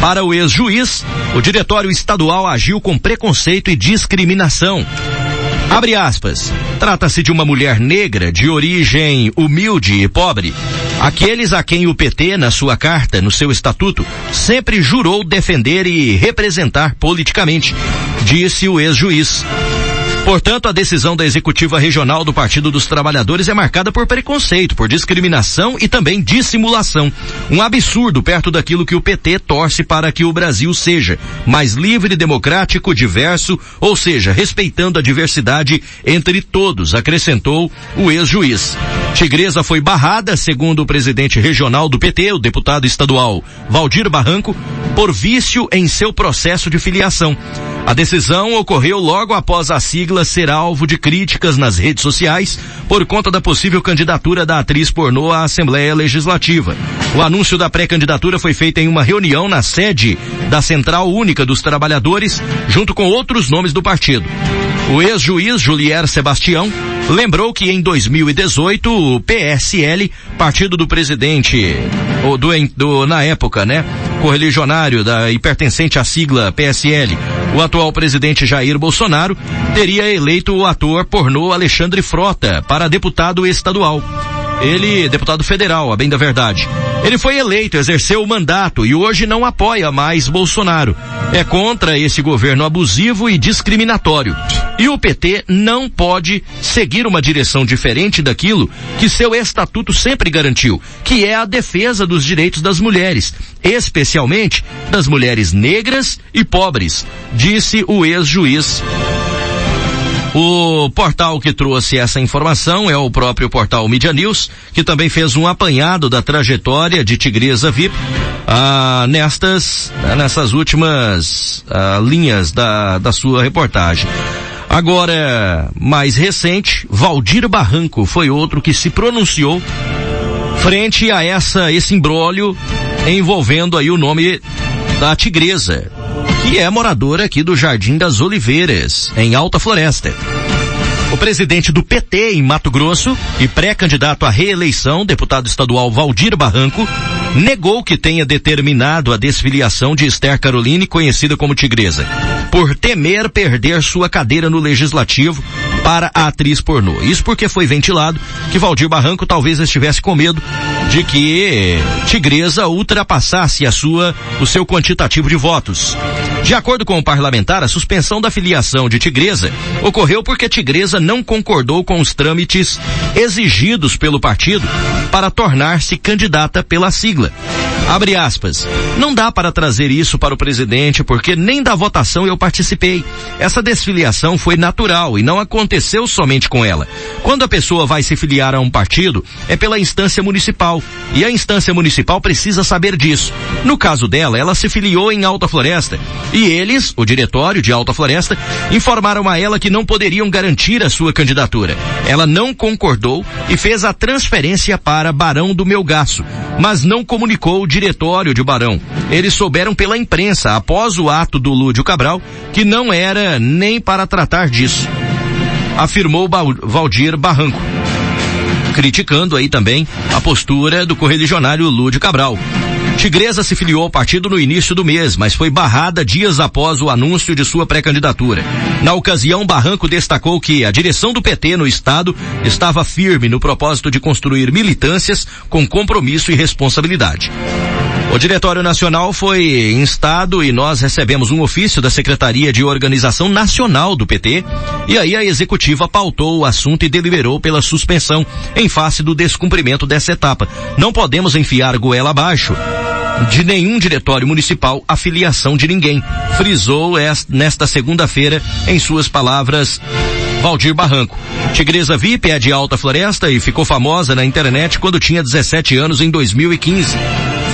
Para o ex-juiz, o diretório estadual agiu com preconceito e discriminação. Abre aspas. Trata-se de uma mulher negra de origem humilde e pobre. Aqueles a quem o PT, na sua carta, no seu estatuto, sempre jurou defender e representar politicamente, disse o ex-juiz. Portanto, a decisão da executiva regional do Partido dos Trabalhadores é marcada por preconceito, por discriminação e também dissimulação. Um absurdo perto daquilo que o PT torce para que o Brasil seja mais livre, democrático, diverso, ou seja, respeitando a diversidade entre todos, acrescentou o ex-juiz. Tigresa foi barrada, segundo o presidente regional do PT, o deputado estadual Valdir Barranco, por vício em seu processo de filiação. A decisão ocorreu logo após a sigla ser alvo de críticas nas redes sociais por conta da possível candidatura da atriz pornô à Assembleia Legislativa. O anúncio da pré-candidatura foi feito em uma reunião na sede da Central Única dos Trabalhadores, junto com outros nomes do partido. O ex-juiz Julier Sebastião lembrou que em 2018 o PSL, partido do presidente, ou do, do na época, né, correligionário da e pertencente à sigla PSL, o atual presidente Jair Bolsonaro teria eleito o ator pornô Alexandre Frota para deputado estadual. Ele, deputado federal, a bem da verdade. Ele foi eleito, exerceu o mandato e hoje não apoia mais Bolsonaro. É contra esse governo abusivo e discriminatório. E o PT não pode seguir uma direção diferente daquilo que seu estatuto sempre garantiu, que é a defesa dos direitos das mulheres, especialmente das mulheres negras e pobres, disse o ex-juiz O portal que trouxe essa informação é o próprio portal Media News, que também fez um apanhado da trajetória de Tigresa VIP ah, nestas, nessas últimas ah, linhas da, da sua reportagem. Agora, mais recente, Valdir Barranco foi outro que se pronunciou frente a essa, esse imbróglio envolvendo aí o nome da Tigresa, que é moradora aqui do Jardim das Oliveiras, em Alta Floresta. O presidente do PT em Mato Grosso e pré-candidato à reeleição, deputado estadual Valdir Barranco, negou que tenha determinado a desfiliação de Esther Caroline, conhecida como Tigresa, por temer perder sua cadeira no legislativo para a atriz pornô. Isso porque foi ventilado que Valdir Barranco talvez estivesse com medo de que Tigresa ultrapassasse a sua, o seu quantitativo de votos. De acordo com o parlamentar, a suspensão da filiação de Tigresa ocorreu porque Tigresa não concordou com os trâmites exigidos pelo partido para tornar-se candidata pela sigla. Abre aspas. Não dá para trazer isso para o presidente porque nem da votação eu participei. Essa desfiliação foi natural e não aconteceu somente com ela. Quando a pessoa vai se filiar a um partido, é pela instância municipal. E a instância municipal precisa saber disso. No caso dela, ela se filiou em Alta Floresta. E eles, o diretório de Alta Floresta, informaram a ela que não poderiam garantir a sua candidatura. Ela não concordou e fez a transferência para Barão do Melgaço, mas não comunicou o diretório de Barão. Eles souberam pela imprensa, após o ato do Lúdio Cabral, que não era nem para tratar disso. Afirmou Valdir Barranco. Criticando aí também a postura do correligionário Lúdio Cabral. Tigresa se filiou ao partido no início do mês, mas foi barrada dias após o anúncio de sua pré-candidatura. Na ocasião, Barranco destacou que a direção do PT no estado estava firme no propósito de construir militâncias com compromisso e responsabilidade. O Diretório Nacional foi instado e nós recebemos um ofício da Secretaria de Organização Nacional do PT e aí a executiva pautou o assunto e deliberou pela suspensão em face do descumprimento dessa etapa. Não podemos enfiar goela abaixo de nenhum diretório municipal a filiação de ninguém, frisou nesta segunda-feira em suas palavras Valdir Barranco. Tigresa VIP é de Alta Floresta e ficou famosa na internet quando tinha 17 anos em 2015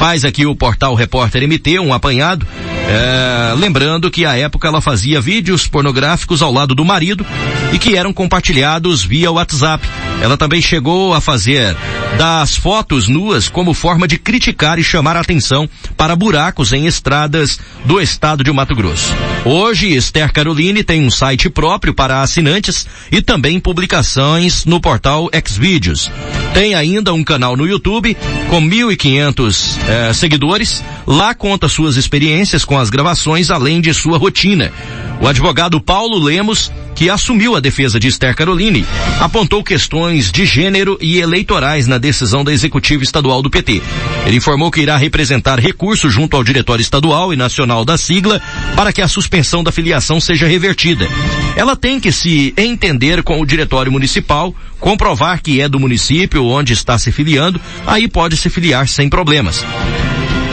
faz aqui o portal Repórter MT um apanhado, é, lembrando que à época ela fazia vídeos pornográficos ao lado do marido e que eram compartilhados via WhatsApp. Ela também chegou a fazer das fotos nuas como forma de criticar e chamar a atenção para buracos em estradas do estado de Mato Grosso. Hoje, Esther Caroline tem um site próprio para assinantes e também publicações no portal Xvideos. Tem ainda um canal no YouTube com 1.500 eh, seguidores. Lá conta suas experiências com as gravações, além de sua rotina. O advogado Paulo Lemos que assumiu a defesa de Esther Caroline, apontou questões de gênero e eleitorais na decisão da executiva estadual do PT. Ele informou que irá representar recursos junto ao diretório estadual e nacional da sigla para que a suspensão da filiação seja revertida. Ela tem que se entender com o diretório municipal, comprovar que é do município onde está se filiando, aí pode se filiar sem problemas.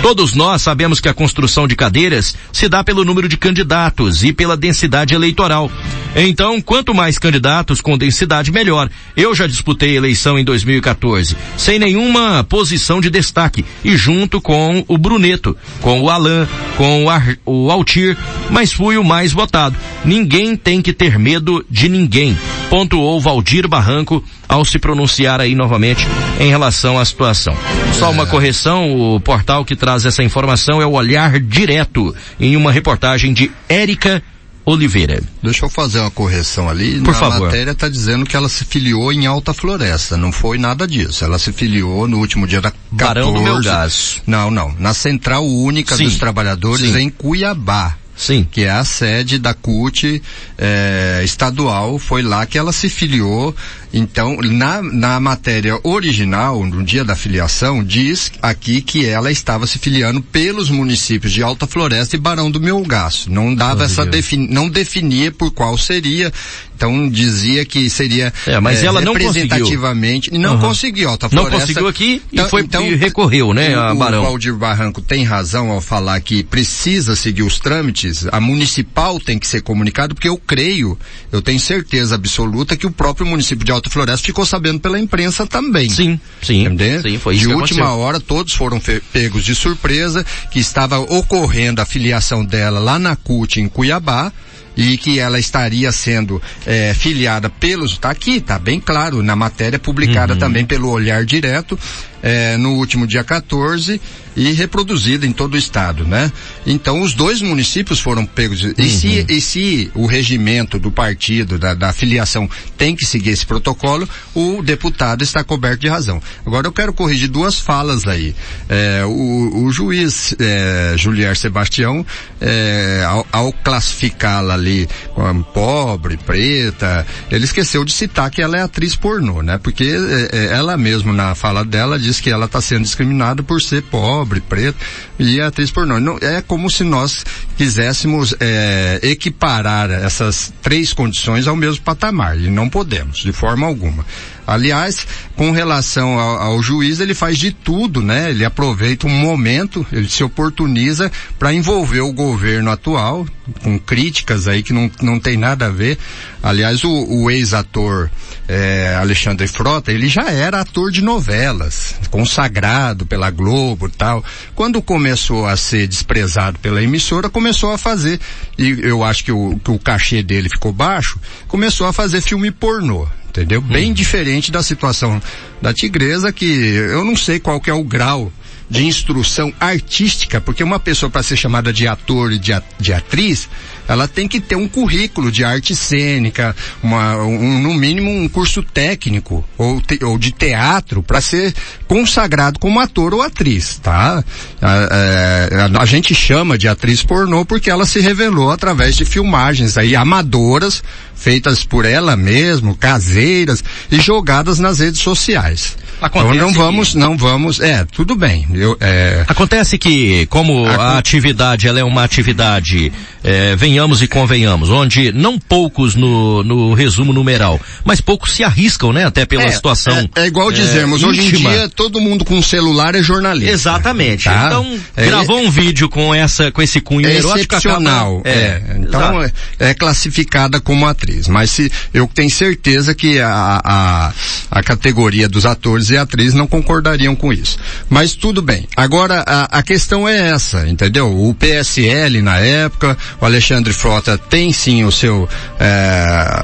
Todos nós sabemos que a construção de cadeiras se dá pelo número de candidatos e pela densidade eleitoral. Então, quanto mais candidatos com densidade, melhor. Eu já disputei eleição em 2014, sem nenhuma posição de destaque, e junto com o Bruneto, com o Alain, com o, Ar, o Altir, mas fui o mais votado. Ninguém tem que ter medo de ninguém, pontuou Valdir Barranco ao se pronunciar aí novamente em relação à situação. Só uma correção, o portal que traz essa informação é o Olhar Direto, em uma reportagem de Érica Oliveira. Deixa eu fazer uma correção ali. Por na favor. matéria está dizendo que ela se filiou em Alta Floresta. Não foi nada disso. Ela se filiou no último dia da 14. Barão do Melgaço. Não, não. Na Central Única Sim. dos Trabalhadores Sim. em Cuiabá. Sim. Que é a sede da CUT eh, estadual. Foi lá que ela se filiou Então, na, na matéria original, no dia da filiação, diz aqui que ela estava se filiando pelos municípios de Alta Floresta e Barão do Melgaço. Não dava essa defini não definia por qual seria. Então dizia que seria é, mas é, ela não representativamente conseguiu. não uhum. conseguiu Alta Floresta. Não conseguiu aqui então, e foi então, e recorreu, né, a Barão. O Valdir Barranco tem razão ao falar que precisa seguir os trâmites. A municipal tem que ser comunicado porque eu creio, eu tenho certeza absoluta que o próprio município de Alta Floresta ficou sabendo pela imprensa também. Sim, sim. Entendeu? Sim, foi de isso última hora todos foram pegos de surpresa que estava ocorrendo a filiação dela lá na CUT em Cuiabá e que ela estaria sendo é, filiada pelos, tá aqui, tá bem claro na matéria publicada uhum. também pelo Olhar Direto, é, no último dia 14 e reproduzida em todo o estado, né? Então os dois municípios foram pegos. Uhum. E, se, e se o regimento do partido, da, da filiação, tem que seguir esse protocolo, o deputado está coberto de razão. Agora eu quero corrigir duas falas aí. É, o, o, juiz é, Julier Sebastião, é, ao, ao classificá-la ali como pobre, preta, ele esqueceu de citar que ela é atriz pornô, né? Porque é, é, ela mesmo na fala dela diz que ela está sendo discriminada por ser pobre, preta e atriz pornô. Não, é como se nós quiséssemos é, equiparar essas três condições ao mesmo patamar e não podemos, de forma alguma. Aliás, com relação ao, ao, juiz, ele faz de tudo, né? Ele aproveita um momento, ele se oportuniza para envolver o governo atual, com críticas aí que não, não tem nada a ver. Aliás, o, o ex-ator é, Alexandre Frota, ele já era ator de novelas, consagrado pela Globo e tal. Quando começou a ser desprezado pela emissora, começou a fazer, e eu acho que o, que o cachê dele ficou baixo, começou a fazer filme pornô entendeu? Bem uhum. diferente da situação da tigresa, que eu não sei qual que é o grau de instrução artística, porque uma pessoa para ser chamada de ator e de, de, atriz, ela tem que ter um currículo de arte cênica, uma, um, no mínimo um curso técnico ou, te, ou de teatro para ser consagrado como ator ou atriz, tá? A, a, a, gente chama de atriz pornô porque ela se revelou através de filmagens aí amadoras feitas por ela mesmo, caseiras e jogadas nas redes sociais. Acontece então não vamos, que... não vamos, é, tudo bem. Eu, é... Acontece que, como a atividade ela é uma atividade, é, venhamos e convenhamos, onde não poucos no, no resumo numeral, mas poucos se arriscam, né, até pela é, situação. É, é igual dizemos, hoje em dia todo mundo com celular é jornalista. Exatamente. Tá? Então, é, gravou um vídeo com essa, com esse cunho é excepcional. Acaba, é, então é, classificada como atriz. Mas se, eu tenho certeza que a, a, a categoria dos atores e atrizes não concordariam com isso. Mas tudo bem. Agora, a, a questão é essa, entendeu? O PSL na época, o Alexandre Frota tem sim o seu, é,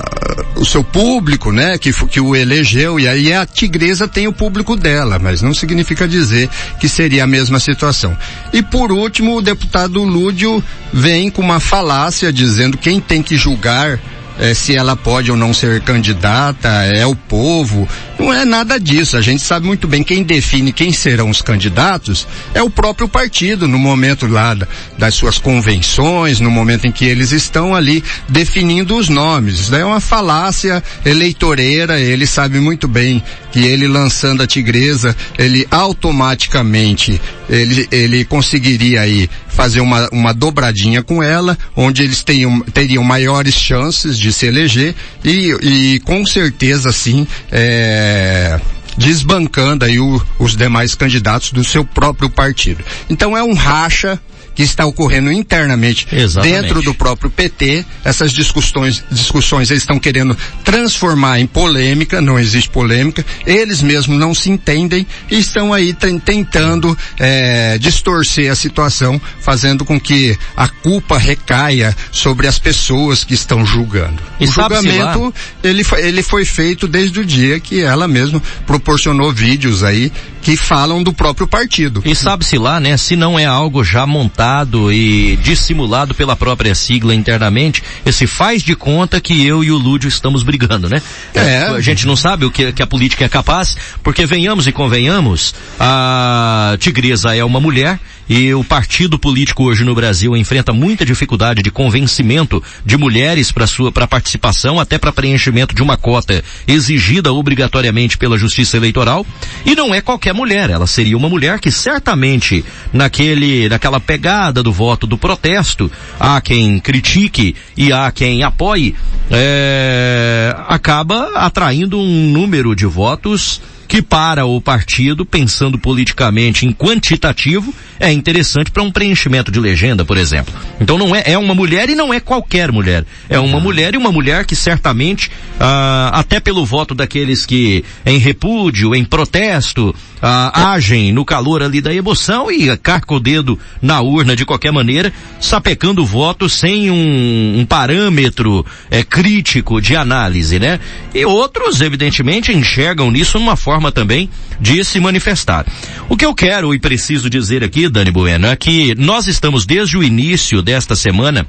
o seu público, né? Que, que o elegeu e aí a tigresa tem o público dela, mas não significa dizer que seria a mesma situação. E por último, o deputado Lúdio vem com uma falácia dizendo quem tem que julgar é, se ela pode ou não ser candidata, é o povo. Não é nada disso. A gente sabe muito bem quem define quem serão os candidatos é o próprio partido no momento lá das suas convenções, no momento em que eles estão ali definindo os nomes. Isso daí é uma falácia eleitoreira. Ele sabe muito bem que ele lançando a tigresa, ele automaticamente ele, ele conseguiria aí fazer uma, uma dobradinha com ela, onde eles teriam, teriam maiores chances de se eleger e, e com certeza sim, é, desbancando aí o, os demais candidatos do seu próprio partido. Então é um racha que está ocorrendo internamente Exatamente. dentro do próprio PT. Essas discussões, discussões eles estão querendo transformar em polêmica, não existe polêmica. Eles mesmos não se entendem e estão aí tentando é, distorcer a situação, fazendo com que a culpa recaia sobre as pessoas que estão julgando. E o julgamento ele, ele foi feito desde o dia que ela mesma proporcionou vídeos aí que falam do próprio partido. E sabe-se lá, né, se não é algo já montado inventado e dissimulado pela própria sigla internamente, esse faz de conta que eu e o Lúdio estamos brigando, né? É. A gente não sabe o que, que a política é capaz, porque venhamos e convenhamos, a Tigresa é uma mulher, e o partido político hoje no Brasil enfrenta muita dificuldade de convencimento de mulheres para sua para participação, até para preenchimento de uma cota exigida obrigatoriamente pela Justiça Eleitoral. E não é qualquer mulher, ela seria uma mulher que certamente naquele naquela pegada do voto do protesto, há quem critique e há quem apoie, é, acaba atraindo um número de votos que para o partido, pensando politicamente em quantitativo, é interessante para um preenchimento de legenda, por exemplo. Então não é, é uma mulher e não é qualquer mulher. É uma mulher e uma mulher que certamente, ah, até pelo voto daqueles que em repúdio, em protesto, ah, agem no calor ali da emoção e carca o dedo na urna de qualquer maneira, sapecando o voto sem um, um parâmetro é, crítico de análise, né? E outros, evidentemente, enxergam nisso uma forma também de se manifestar. O que eu quero e preciso dizer aqui, Dani Bueno, é que nós estamos desde o início desta semana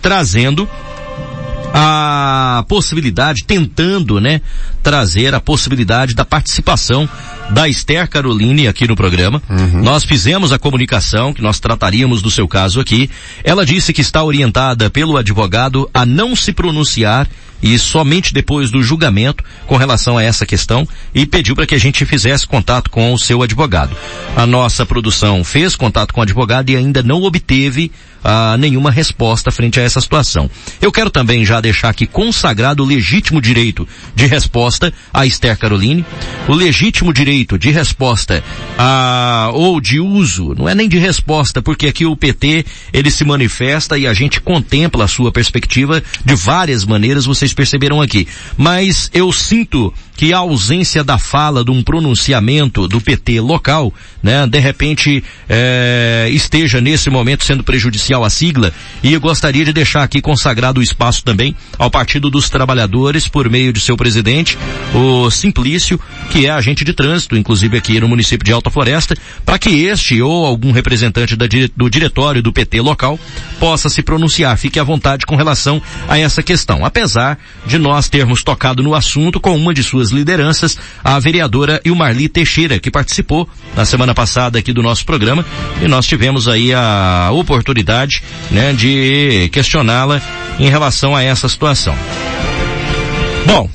trazendo a possibilidade, tentando, né, trazer a possibilidade da participação da Esther Caroline aqui no programa. Uhum. Nós fizemos a comunicação que nós trataríamos do seu caso aqui. Ela disse que está orientada pelo advogado a não se pronunciar e somente depois do julgamento com relação a essa questão e pediu para que a gente fizesse contato com o seu advogado. A nossa produção fez contato com o advogado e ainda não obteve ah, nenhuma resposta frente a essa situação. Eu quero também já deixar aqui consagrado o legítimo direito de resposta a Esther Caroline, o legítimo direito de resposta a, ou de uso, não é nem de resposta, porque aqui o PT ele se manifesta e a gente contempla a sua perspectiva de várias maneiras, vocês perceberam aqui. Mas eu sinto que a ausência da fala de um pronunciamento do PT local, né, de repente é, esteja nesse momento sendo prejudicial à sigla e eu gostaria de deixar aqui consagrado o espaço também ao Partido dos Trabalhadores por meio de seu presidente, o Simplício, que é agente de trânsito, inclusive aqui no município de Alta Floresta, para que este ou algum representante da, do diretório do PT local possa se pronunciar. Fique à vontade com relação a essa questão. Apesar de nós termos tocado no assunto com uma de suas lideranças, a vereadora Ilmarli Teixeira, que participou na semana passada aqui do nosso programa, e nós tivemos aí a oportunidade, né, de questioná-la em relação a essa situação. Bom,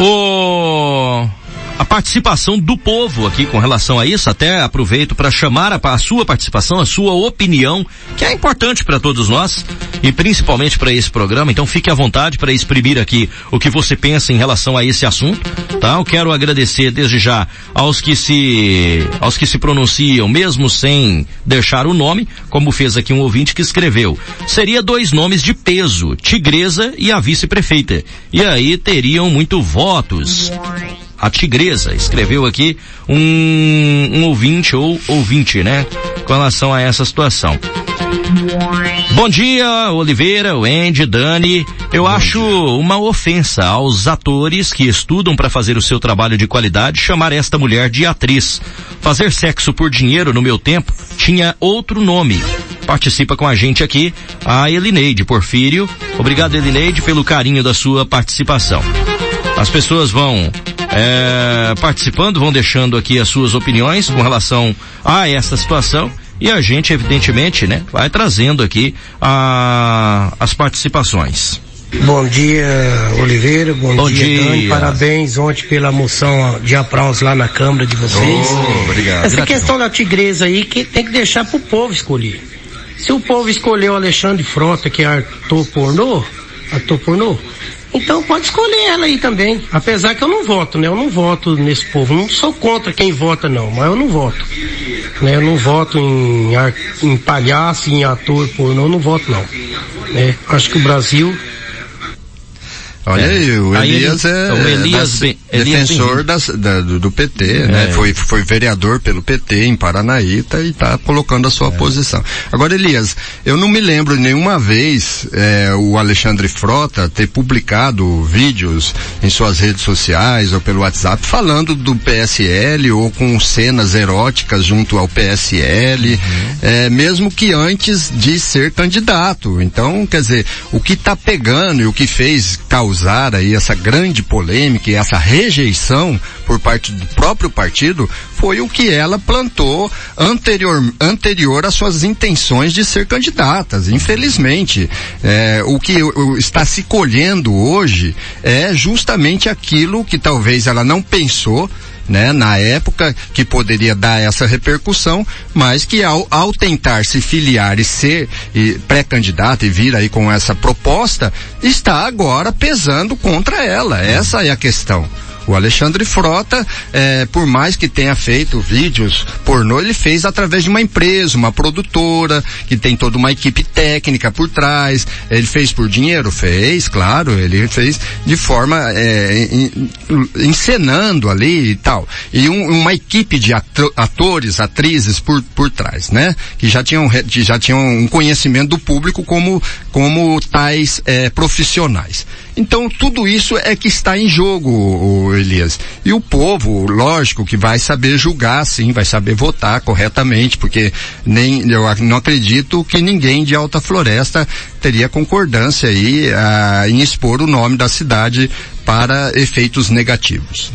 o a participação do povo aqui com relação a isso. Até aproveito para chamar a, a, sua participação, a sua opinião, que é importante para todos nós e principalmente para esse programa. Então fique à vontade para exprimir aqui o que você pensa em relação a esse assunto, tá? Eu quero agradecer desde já aos que se aos que se pronunciam, mesmo sem deixar o nome, como fez aqui um ouvinte que escreveu. Seria dois nomes de peso, Tigresa e a vice-prefeita. E aí teriam muito votos a tigresa, escreveu aqui um, um ouvinte ou ouvinte, né? Com relação a essa situação. Bom dia, Oliveira, Wendy, Dani. Eu Bom acho dia. uma ofensa aos atores que estudam para fazer o seu trabalho de qualidade chamar esta mulher de atriz. Fazer sexo por dinheiro no meu tempo tinha outro nome. Participa com a gente aqui a Elineide Porfírio. Obrigado, Elineide, pelo carinho da sua participação. As pessoas vão é, participando, vão deixando aqui as suas opiniões com relação a essa situação. E a gente, evidentemente, né, vai trazendo aqui a, as participações. Bom dia, Oliveira. Bom, Bom dia, dia, Dani. Parabéns ontem pela moção de aplausos lá na Câmara de vocês. Oh, obrigado. Essa questão da tigresa aí que tem que deixar pro povo escolher. Se o povo escolheu Alexandre Frota, que é ator pornô, ator pornô, então pode escolher ela aí também. Apesar que eu não voto, né? Eu não voto nesse povo. Não sou contra quem vota não, mas eu não voto. Né? Eu não voto em, em palhaço, em ator pornô, eu não voto não. Né? Acho que o Brasil Olha é. aí, o Elias aí, é, o Elias, das, Elias defensor das, da, do, do, PT, é. né? Foi, foi vereador pelo PT em Paranaíta e está colocando a sua é. posição. Agora, Elias, eu não me lembro nenhuma vez é, o Alexandre Frota ter publicado vídeos em suas redes sociais ou pelo WhatsApp falando do PSL ou com cenas eróticas junto ao PSL, uhum. é, mesmo que antes de ser candidato. Então, quer dizer, o que está pegando e o que fez causar aí essa grande polêmica e essa rejeição por parte do próprio partido foi o que ela plantou anterior, anterior às suas intenções de ser candidatas. Infelizmente, é, o que está se colhendo hoje é justamente aquilo que talvez ela não pensou né, na época que poderia dar essa repercussão, mas que ao, ao tentar se filiar e ser pré-candidata e vir aí com essa proposta, está agora pesando contra ela. Essa é a questão. O Alexandre Frota, é, por mais que tenha feito vídeos pornô, ele fez através de uma empresa, uma produtora, que tem toda uma equipe técnica por trás. Ele fez por dinheiro? Fez, claro. Ele fez de forma é, encenando ali e tal. E um, uma equipe de atores, atrizes por, por trás, né? Que já tinham, já tinham um conhecimento do público como, como tais é, profissionais. Então tudo isso é que está em jogo, Elias. E o povo, lógico, que vai saber julgar, sim, vai saber votar corretamente, porque nem eu não acredito que ninguém de Alta Floresta teria concordância aí ah, em expor o nome da cidade para efeitos negativos.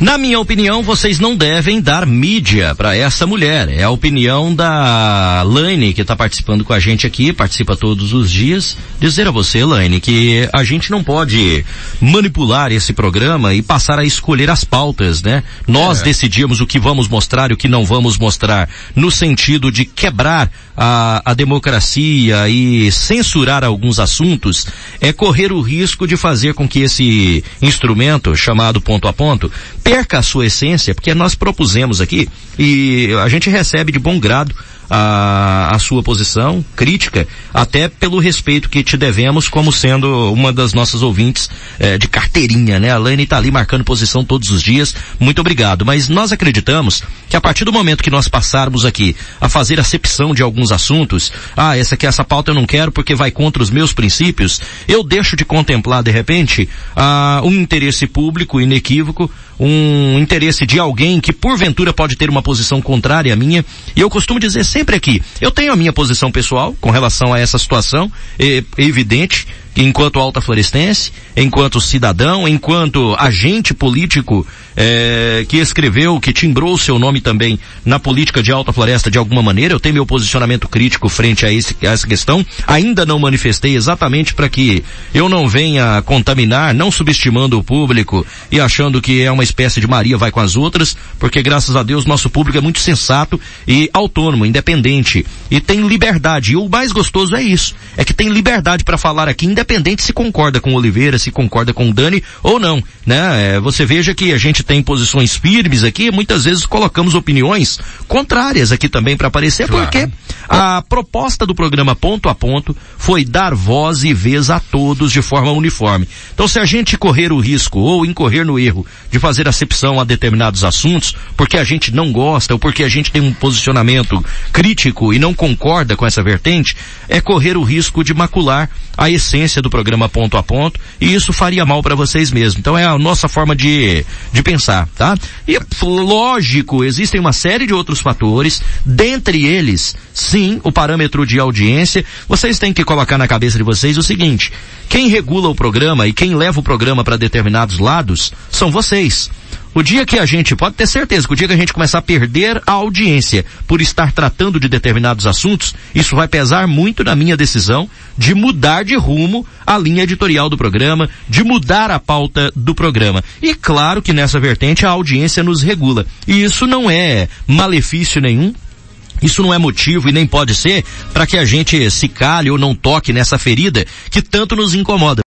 Na minha opinião, vocês não devem dar mídia para essa mulher. É a opinião da Laine, que está participando com a gente aqui, participa todos os dias. Dizer a você, Laine, que a gente não pode manipular esse programa e passar a escolher as pautas, né? Nós é. decidimos o que vamos mostrar e o que não vamos mostrar, no sentido de quebrar a, a democracia e censurar alguns assuntos, é correr o risco de fazer com que esse instrumento, chamado ponto a ponto, perca a sua essência, porque nós propusemos aqui e a gente recebe de bom grado a, a sua posição crítica, até pelo respeito que te devemos como sendo uma das nossas ouvintes é, de carteirinha, né? A Lane está ali marcando posição todos os dias. Muito obrigado. Mas nós acreditamos que a partir do momento que nós passarmos aqui a fazer acepção de alguns assuntos, ah, essa aqui, essa pauta eu não quero porque vai contra os meus princípios, eu deixo de contemplar de repente ah, um interesse público inequívoco, um interesse de alguém que porventura pode ter uma posição contrária à minha. E eu costumo dizer sempre aqui, eu tenho a minha posição pessoal com relação a essa situação, é, evidente, enquanto alta florestense, enquanto cidadão, enquanto agente político é, que escreveu, que timbrou seu nome também na política de Alta Floresta de alguma maneira. Eu tenho meu posicionamento crítico frente a, esse, a essa questão. Ainda não manifestei exatamente para que eu não venha contaminar, não subestimando o público e achando que é uma espécie de Maria vai com as outras, porque graças a Deus nosso público é muito sensato e autônomo, independente e tem liberdade. E o mais gostoso é isso, é que tem liberdade para falar aqui, independente se concorda com Oliveira, se concorda com Dani ou não, né? É, você veja que a gente tem posições firmes aqui, muitas vezes colocamos opiniões contrárias aqui também para aparecer, claro. porque a proposta do programa ponto a ponto foi dar voz e vez a todos de forma uniforme. Então se a gente correr o risco ou incorrer no erro de fazer acepção a determinados assuntos, porque a gente não gosta ou porque a gente tem um posicionamento crítico e não concorda com essa vertente, é correr o risco de macular a essência do programa ponto a ponto e isso faria mal para vocês mesmos. Então é a nossa forma de, de pensar, tá? E lógico, existem uma série de outros fatores, dentre eles, sim, o parâmetro de audiência. Vocês têm que colocar na cabeça de vocês o seguinte, quem regula o programa e quem leva o programa para determinados lados são vocês. O dia que a gente, pode ter certeza, que o dia que a gente começar a perder a audiência por estar tratando de determinados assuntos, isso vai pesar muito na minha decisão de mudar de rumo a linha editorial do programa, de mudar a pauta do programa. E claro que nessa vertente a audiência nos regula. E isso não é malefício nenhum, isso não é motivo e nem pode ser para que a gente se cale ou não toque nessa ferida que tanto nos incomoda.